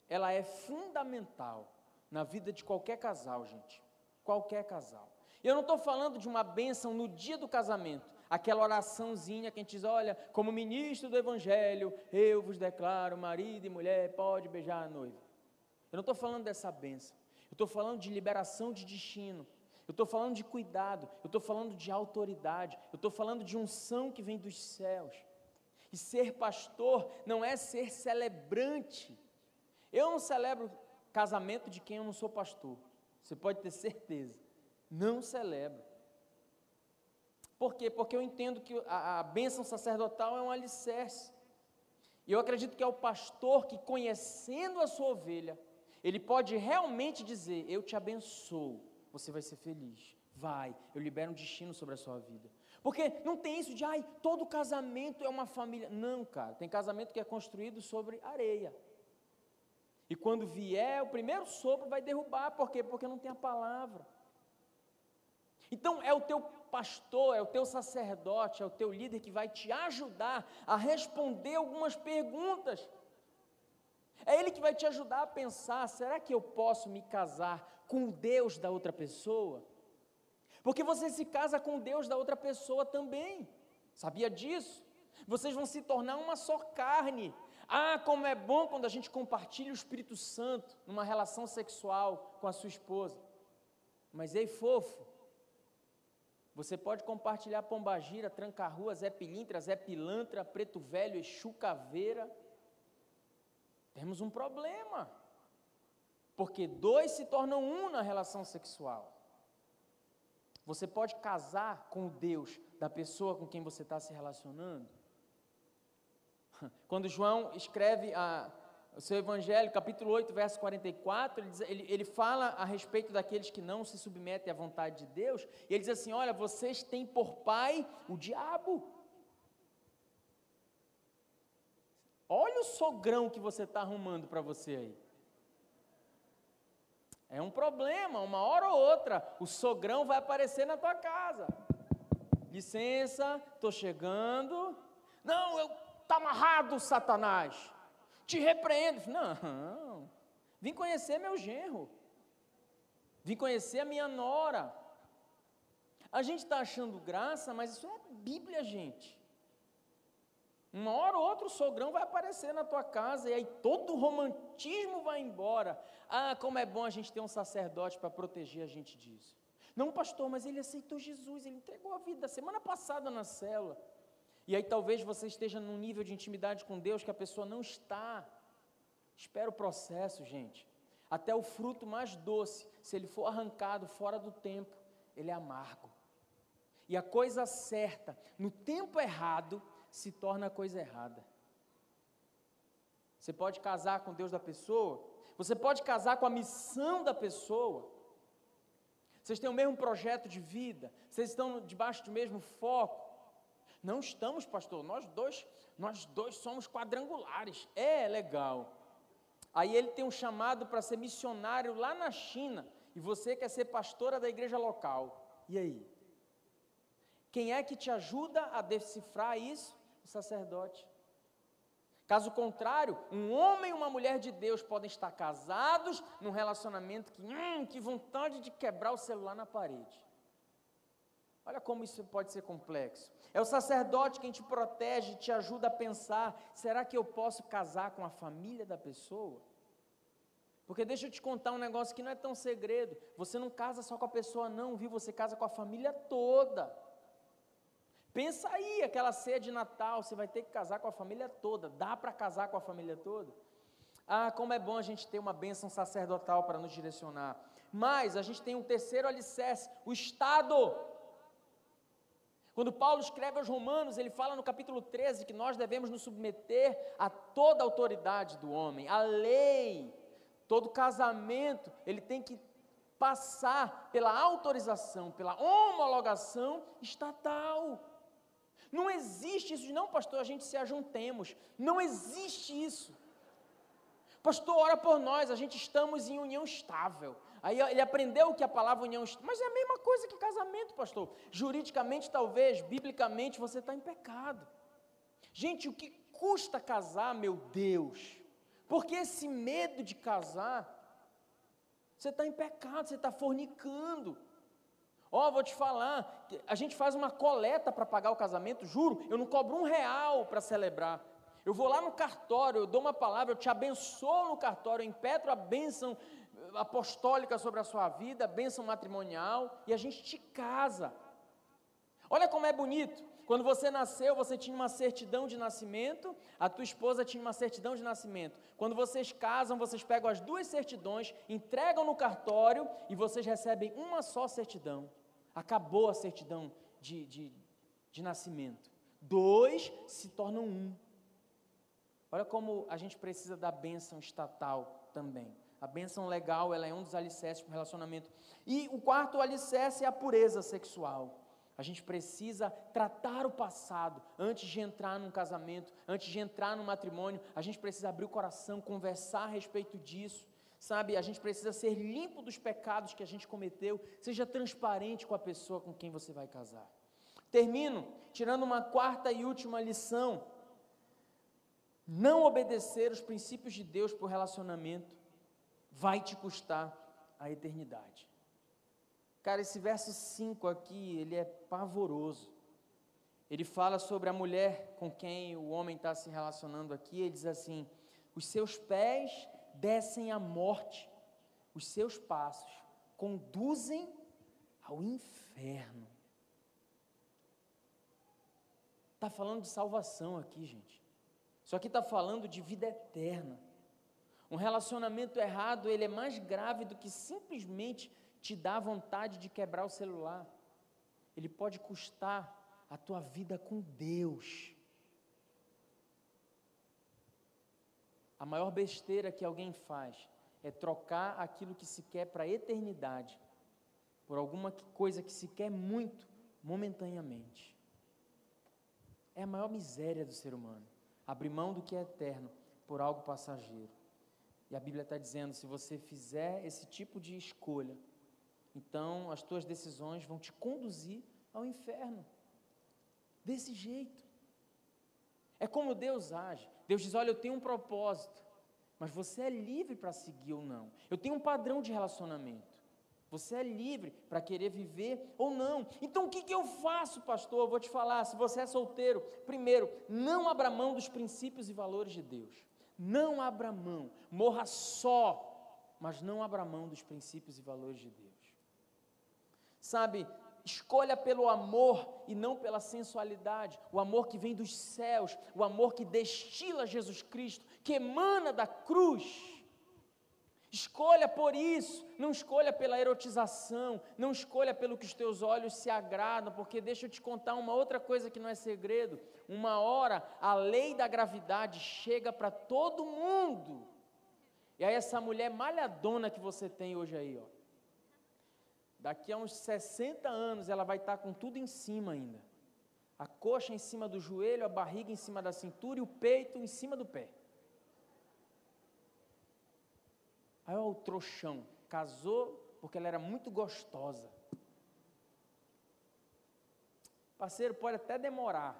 ela é fundamental na vida de qualquer casal, gente. Qualquer casal. Eu não estou falando de uma bênção no dia do casamento, aquela oraçãozinha que a gente diz: olha, como ministro do Evangelho, eu vos declaro, marido e mulher, pode beijar a noiva. Eu não estou falando dessa bênção. Eu estou falando de liberação de destino. Eu estou falando de cuidado. Eu estou falando de autoridade. Eu estou falando de unção que vem dos céus. E ser pastor não é ser celebrante. Eu não celebro casamento de quem eu não sou pastor. Você pode ter certeza não celebro. Por quê? Porque eu entendo que a, a bênção sacerdotal é um alicerce. E eu acredito que é o pastor que, conhecendo a sua ovelha, ele pode realmente dizer: Eu te abençoo, você vai ser feliz. Vai, eu libero um destino sobre a sua vida. Porque não tem isso de, ai, todo casamento é uma família. Não, cara, tem casamento que é construído sobre areia. E quando vier, o primeiro sopro vai derrubar, por quê? Porque não tem a palavra. Então é o teu pastor, é o teu sacerdote, é o teu líder que vai te ajudar a responder algumas perguntas. É ele que vai te ajudar a pensar: será que eu posso me casar com o Deus da outra pessoa? Porque você se casa com o Deus da outra pessoa também. Sabia disso? Vocês vão se tornar uma só carne. Ah, como é bom quando a gente compartilha o Espírito Santo numa relação sexual com a sua esposa. Mas ei, fofo, você pode compartilhar pombagira, tranca-rua, Zé Pilintra, Zé Pilantra, Preto Velho, Exu Caveira. Temos um problema. Porque dois se tornam um na relação sexual. Você pode casar com o Deus da pessoa com quem você está se relacionando? Quando João escreve a, o seu Evangelho, capítulo 8, verso 44, ele, diz, ele, ele fala a respeito daqueles que não se submetem à vontade de Deus, e ele diz assim: Olha, vocês têm por pai o diabo. Olha o sogrão que você está arrumando para você aí. É um problema, uma hora ou outra, o sogrão vai aparecer na tua casa. Licença, estou chegando. Não, eu tá amarrado, Satanás. Te repreendo. Não, vim conhecer meu genro. Vim conhecer a minha nora. A gente está achando graça, mas isso é Bíblia, gente. Uma hora ou outra o sogrão vai aparecer na tua casa e aí todo o romantismo vai embora. Ah, como é bom a gente ter um sacerdote para proteger a gente disso. Não, pastor, mas ele aceitou Jesus, ele entregou a vida semana passada na célula. E aí talvez você esteja num nível de intimidade com Deus que a pessoa não está. Espera o processo, gente. Até o fruto mais doce, se ele for arrancado fora do tempo, ele é amargo. E a coisa certa, no tempo errado, se torna coisa errada. Você pode casar com Deus da pessoa, você pode casar com a missão da pessoa. Vocês têm o mesmo projeto de vida, vocês estão debaixo do mesmo foco. Não estamos, pastor, nós dois, nós dois somos quadrangulares. É legal. Aí ele tem um chamado para ser missionário lá na China, e você quer ser pastora da igreja local. E aí? Quem é que te ajuda a decifrar isso? O sacerdote. Caso contrário, um homem e uma mulher de Deus podem estar casados num relacionamento que, hum, que vontade de quebrar o celular na parede. Olha como isso pode ser complexo. É o sacerdote quem te protege, te ajuda a pensar: será que eu posso casar com a família da pessoa? Porque deixa eu te contar um negócio que não é tão segredo. Você não casa só com a pessoa, não, viu? Você casa com a família toda. Pensa aí, aquela ceia de Natal, você vai ter que casar com a família toda. Dá para casar com a família toda? Ah, como é bom a gente ter uma bênção sacerdotal para nos direcionar. Mas a gente tem um terceiro alicerce, o Estado. Quando Paulo escreve aos Romanos, ele fala no capítulo 13 que nós devemos nos submeter a toda a autoridade do homem, a lei. Todo casamento, ele tem que passar pela autorização, pela homologação estatal. Não existe isso de não, pastor, a gente se ajuntemos. Não existe isso. Pastor, ora por nós, a gente estamos em união estável. Aí ele aprendeu que a palavra união estável, mas é a mesma coisa que casamento, pastor. Juridicamente, talvez, biblicamente, você está em pecado. Gente, o que custa casar, meu Deus? Porque esse medo de casar, você está em pecado, você está fornicando. Ó, oh, vou te falar, a gente faz uma coleta para pagar o casamento, juro, eu não cobro um real para celebrar. Eu vou lá no cartório, eu dou uma palavra, eu te abençoo no cartório, eu impetro a bênção apostólica sobre a sua vida, a bênção matrimonial, e a gente te casa. Olha como é bonito. Quando você nasceu, você tinha uma certidão de nascimento, a tua esposa tinha uma certidão de nascimento. Quando vocês casam, vocês pegam as duas certidões, entregam no cartório e vocês recebem uma só certidão. Acabou a certidão de, de, de nascimento. Dois se tornam um. Olha como a gente precisa da bênção estatal também. A bênção legal, ela é um dos alicerces para o relacionamento. E o quarto alicerce é a pureza sexual. A gente precisa tratar o passado antes de entrar num casamento, antes de entrar num matrimônio. A gente precisa abrir o coração, conversar a respeito disso. Sabe, a gente precisa ser limpo dos pecados que a gente cometeu, seja transparente com a pessoa com quem você vai casar. Termino tirando uma quarta e última lição. Não obedecer os princípios de Deus para o relacionamento vai te custar a eternidade. Cara, esse verso 5 aqui, ele é pavoroso. Ele fala sobre a mulher com quem o homem está se relacionando aqui. Ele diz assim: os seus pés descem à morte, os seus passos conduzem ao inferno. Está falando de salvação aqui, gente. Isso aqui está falando de vida eterna. Um relacionamento errado, ele é mais grave do que simplesmente te dar vontade de quebrar o celular. Ele pode custar a tua vida com Deus. A maior besteira que alguém faz é trocar aquilo que se quer para a eternidade por alguma coisa que se quer muito momentaneamente. É a maior miséria do ser humano. Abrir mão do que é eterno por algo passageiro. E a Bíblia está dizendo: se você fizer esse tipo de escolha, então as tuas decisões vão te conduzir ao inferno. Desse jeito. É como Deus age. Deus diz: Olha, eu tenho um propósito, mas você é livre para seguir ou não. Eu tenho um padrão de relacionamento. Você é livre para querer viver ou não. Então o que, que eu faço, pastor? Eu vou te falar. Se você é solteiro, primeiro, não abra mão dos princípios e valores de Deus. Não abra mão. Morra só, mas não abra mão dos princípios e valores de Deus. Sabe, escolha pelo amor e não pela sensualidade, o amor que vem dos céus, o amor que destila Jesus Cristo, que emana da cruz. Escolha por isso, não escolha pela erotização, não escolha pelo que os teus olhos se agradam, porque deixa eu te contar uma outra coisa que não é segredo. Uma hora a lei da gravidade chega para todo mundo. E aí essa mulher malhadona que você tem hoje aí, ó, Daqui a uns 60 anos ela vai estar com tudo em cima ainda. A coxa em cima do joelho, a barriga em cima da cintura e o peito em cima do pé. Aí olha o trouxão, casou porque ela era muito gostosa. Parceiro, pode até demorar,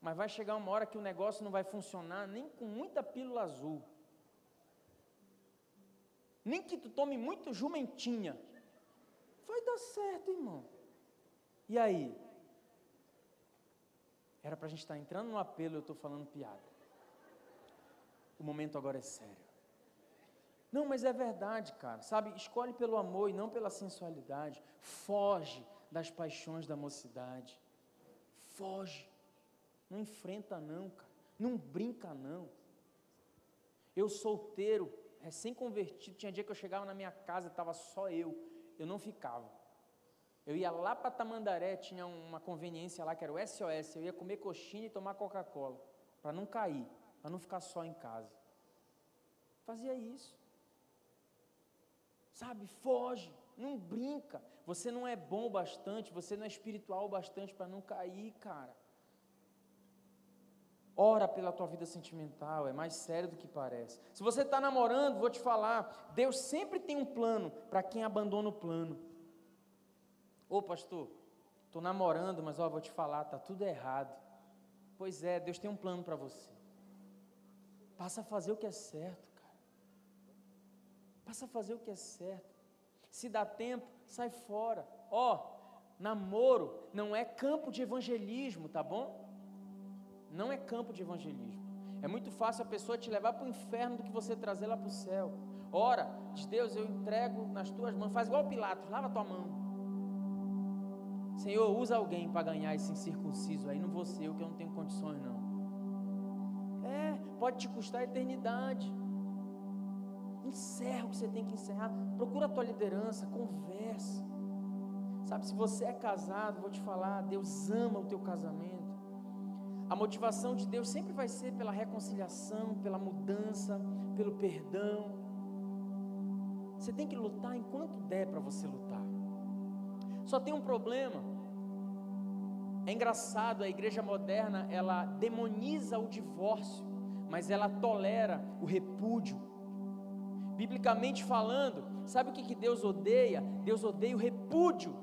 mas vai chegar uma hora que o negócio não vai funcionar nem com muita pílula azul. Nem que tu tome muito jumentinha. Vai dar certo, irmão. E aí? Era para a gente estar tá entrando no apelo, eu estou falando piada. O momento agora é sério. Não, mas é verdade, cara. Sabe, escolhe pelo amor e não pela sensualidade. Foge das paixões da mocidade. Foge. Não enfrenta, não, cara. Não brinca, não. Eu solteiro, recém-convertido, tinha dia que eu chegava na minha casa e estava só eu eu não ficava. Eu ia lá para Tamandaré, tinha uma conveniência lá que era o SOS, eu ia comer coxinha e tomar Coca-Cola, para não cair, para não ficar só em casa. Fazia isso. Sabe, foge, não brinca. Você não é bom bastante, você não é espiritual bastante para não cair, cara. Ora pela tua vida sentimental, é mais sério do que parece. Se você está namorando, vou te falar, Deus sempre tem um plano para quem abandona o plano. Ô pastor, estou namorando, mas ó, vou te falar, está tudo errado. Pois é, Deus tem um plano para você. Passa a fazer o que é certo, cara. Passa a fazer o que é certo. Se dá tempo, sai fora. Ó, namoro não é campo de evangelismo, tá bom? Não é campo de evangelismo. É muito fácil a pessoa te levar para o inferno do que você trazer lá para o céu. Ora, diz Deus, eu entrego nas tuas mãos. Faz igual Pilatos, lava tua mão. Senhor, usa alguém para ganhar esse incircunciso aí, não vou ser eu que eu não tenho condições não. É, pode te custar a eternidade. Encerra o que você tem que encerrar. Procura a tua liderança, conversa. Sabe, se você é casado, vou te falar, Deus ama o teu casamento. A motivação de Deus sempre vai ser pela reconciliação, pela mudança, pelo perdão. Você tem que lutar enquanto der para você lutar. Só tem um problema. É engraçado, a igreja moderna, ela demoniza o divórcio, mas ela tolera o repúdio. Biblicamente falando, sabe o que, Deus odeia? Deus odeia o repúdio.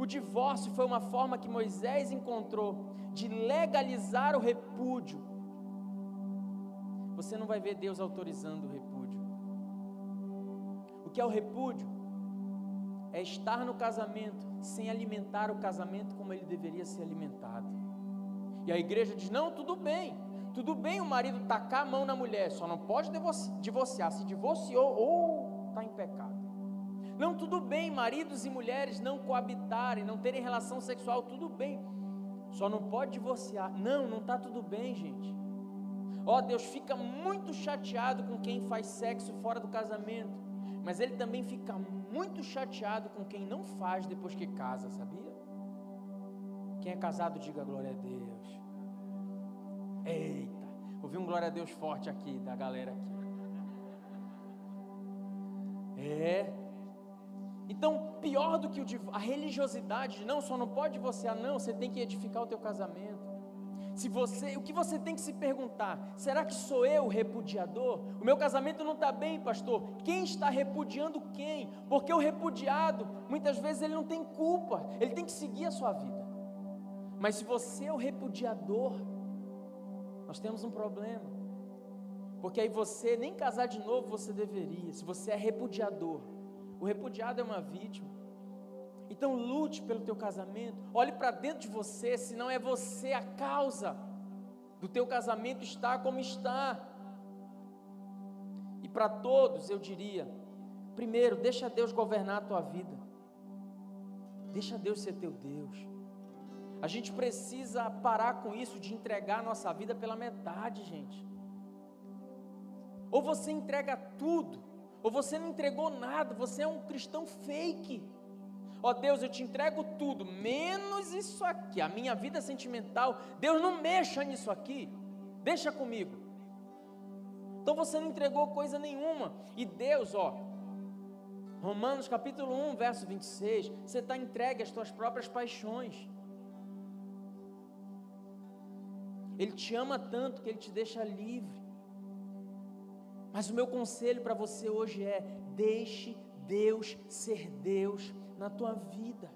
O divórcio foi uma forma que Moisés encontrou de legalizar o repúdio. Você não vai ver Deus autorizando o repúdio. O que é o repúdio? É estar no casamento sem alimentar o casamento como ele deveria ser alimentado. E a igreja diz: não, tudo bem, tudo bem o marido tacar a mão na mulher, só não pode divorciar. Se divorciou, ou está em pecado. Não, tudo bem, maridos e mulheres não coabitarem, não terem relação sexual, tudo bem. Só não pode divorciar. Não, não está tudo bem, gente. Ó, oh, Deus fica muito chateado com quem faz sexo fora do casamento, mas Ele também fica muito chateado com quem não faz depois que casa, sabia? Quem é casado, diga glória a Deus. Eita, ouvi um glória a Deus forte aqui, da galera aqui. É, então, pior do que a religiosidade, não, só não pode divorciar, não, você tem que edificar o teu casamento. Se você, o que você tem que se perguntar? Será que sou eu o repudiador? O meu casamento não está bem, pastor. Quem está repudiando quem? Porque o repudiado, muitas vezes ele não tem culpa, ele tem que seguir a sua vida. Mas se você é o repudiador, nós temos um problema. Porque aí você, nem casar de novo você deveria, se você é repudiador. O repudiado é uma vítima. Então lute pelo teu casamento. Olhe para dentro de você, se não é você a causa do teu casamento estar como está. E para todos eu diria: primeiro, deixa Deus governar a tua vida. Deixa Deus ser teu Deus. A gente precisa parar com isso de entregar a nossa vida pela metade, gente. Ou você entrega tudo, ou você não entregou nada, você é um cristão fake. Ó oh, Deus, eu te entrego tudo, menos isso aqui, a minha vida sentimental. Deus, não mexa nisso aqui, deixa comigo. Então você não entregou coisa nenhuma. E Deus, ó, Romanos capítulo 1, verso 26, você está entregue às tuas próprias paixões. Ele te ama tanto que ele te deixa livre. Mas o meu conselho para você hoje é: deixe Deus ser Deus na tua vida.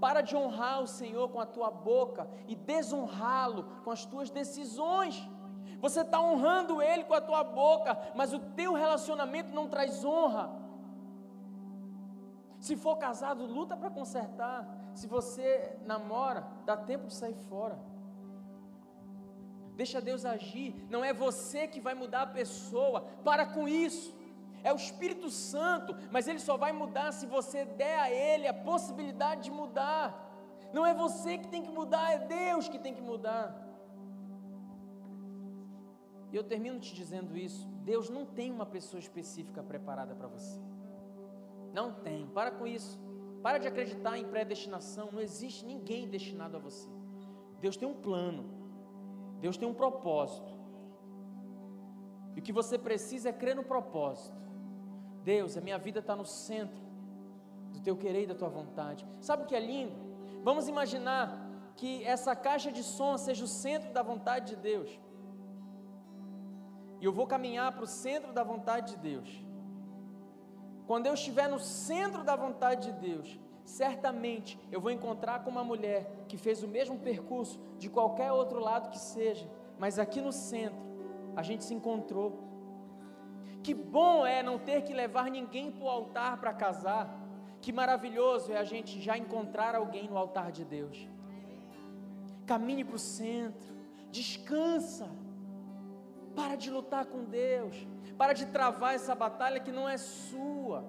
Para de honrar o Senhor com a tua boca e desonrá-lo com as tuas decisões. Você está honrando Ele com a tua boca, mas o teu relacionamento não traz honra. Se for casado, luta para consertar. Se você namora, dá tempo de sair fora. Deixa Deus agir. Não é você que vai mudar a pessoa. Para com isso é o Espírito Santo, mas ele só vai mudar se você der a ele a possibilidade de mudar. Não é você que tem que mudar, é Deus que tem que mudar. E eu termino te dizendo isso: Deus não tem uma pessoa específica preparada para você. Não tem, para com isso. Para de acreditar em predestinação, não existe ninguém destinado a você. Deus tem um plano, Deus tem um propósito. E o que você precisa é crer no propósito. Deus, a minha vida está no centro do teu querer e da tua vontade. Sabe o que é lindo? Vamos imaginar que essa caixa de som seja o centro da vontade de Deus. E eu vou caminhar para o centro da vontade de Deus. Quando eu estiver no centro da vontade de Deus, certamente eu vou encontrar com uma mulher que fez o mesmo percurso de qualquer outro lado que seja, mas aqui no centro a gente se encontrou que bom é não ter que levar ninguém para o altar para casar. Que maravilhoso é a gente já encontrar alguém no altar de Deus. Caminhe para o centro, descansa. Para de lutar com Deus. Para de travar essa batalha que não é sua,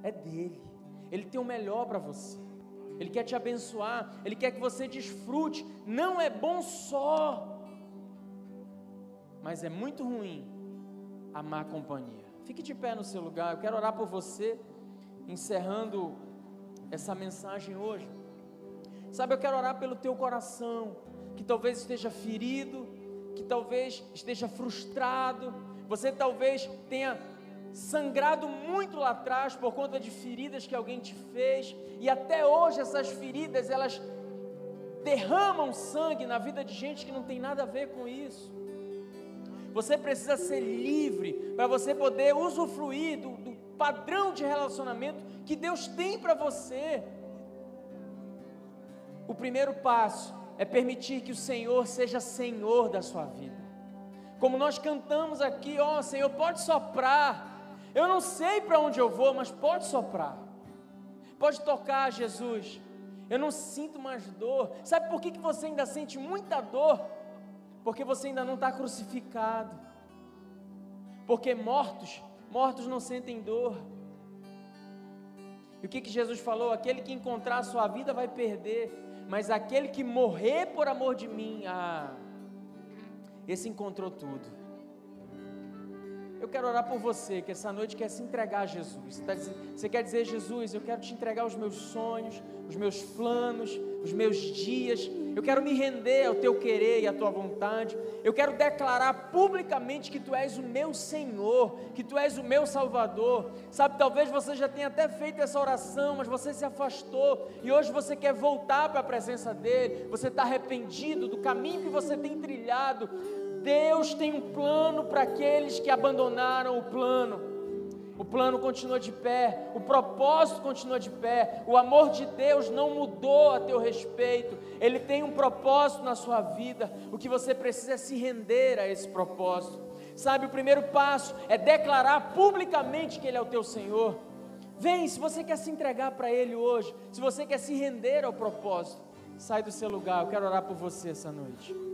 é dele. Ele tem o melhor para você. Ele quer te abençoar, ele quer que você desfrute. Não é bom só, mas é muito ruim a má companhia. Fique de pé no seu lugar, eu quero orar por você, encerrando essa mensagem hoje. Sabe, eu quero orar pelo teu coração, que talvez esteja ferido, que talvez esteja frustrado, você talvez tenha sangrado muito lá atrás por conta de feridas que alguém te fez, e até hoje essas feridas elas derramam sangue na vida de gente que não tem nada a ver com isso. Você precisa ser livre para você poder usufruir do, do padrão de relacionamento que Deus tem para você. O primeiro passo é permitir que o Senhor seja Senhor da sua vida. Como nós cantamos aqui, ó oh, Senhor, pode soprar. Eu não sei para onde eu vou, mas pode soprar. Pode tocar, Jesus. Eu não sinto mais dor. Sabe por que, que você ainda sente muita dor? porque você ainda não está crucificado. Porque mortos, mortos não sentem dor. E o que, que Jesus falou? Aquele que encontrar a sua vida vai perder, mas aquele que morrer por amor de mim, ah, esse encontrou tudo. Eu quero orar por você que essa noite quer se entregar a Jesus. Você, tá, você quer dizer, Jesus, eu quero te entregar os meus sonhos, os meus planos, os meus dias. Eu quero me render ao teu querer e à tua vontade. Eu quero declarar publicamente que tu és o meu Senhor, que tu és o meu Salvador. Sabe, talvez você já tenha até feito essa oração, mas você se afastou e hoje você quer voltar para a presença dele. Você está arrependido do caminho que você tem trilhado. Deus tem um plano para aqueles que abandonaram o plano. O plano continua de pé, o propósito continua de pé, o amor de Deus não mudou a teu respeito, Ele tem um propósito na sua vida, o que você precisa é se render a esse propósito. Sabe, o primeiro passo é declarar publicamente que Ele é o teu Senhor. Vem, se você quer se entregar para Ele hoje, se você quer se render ao propósito, sai do seu lugar, eu quero orar por você essa noite.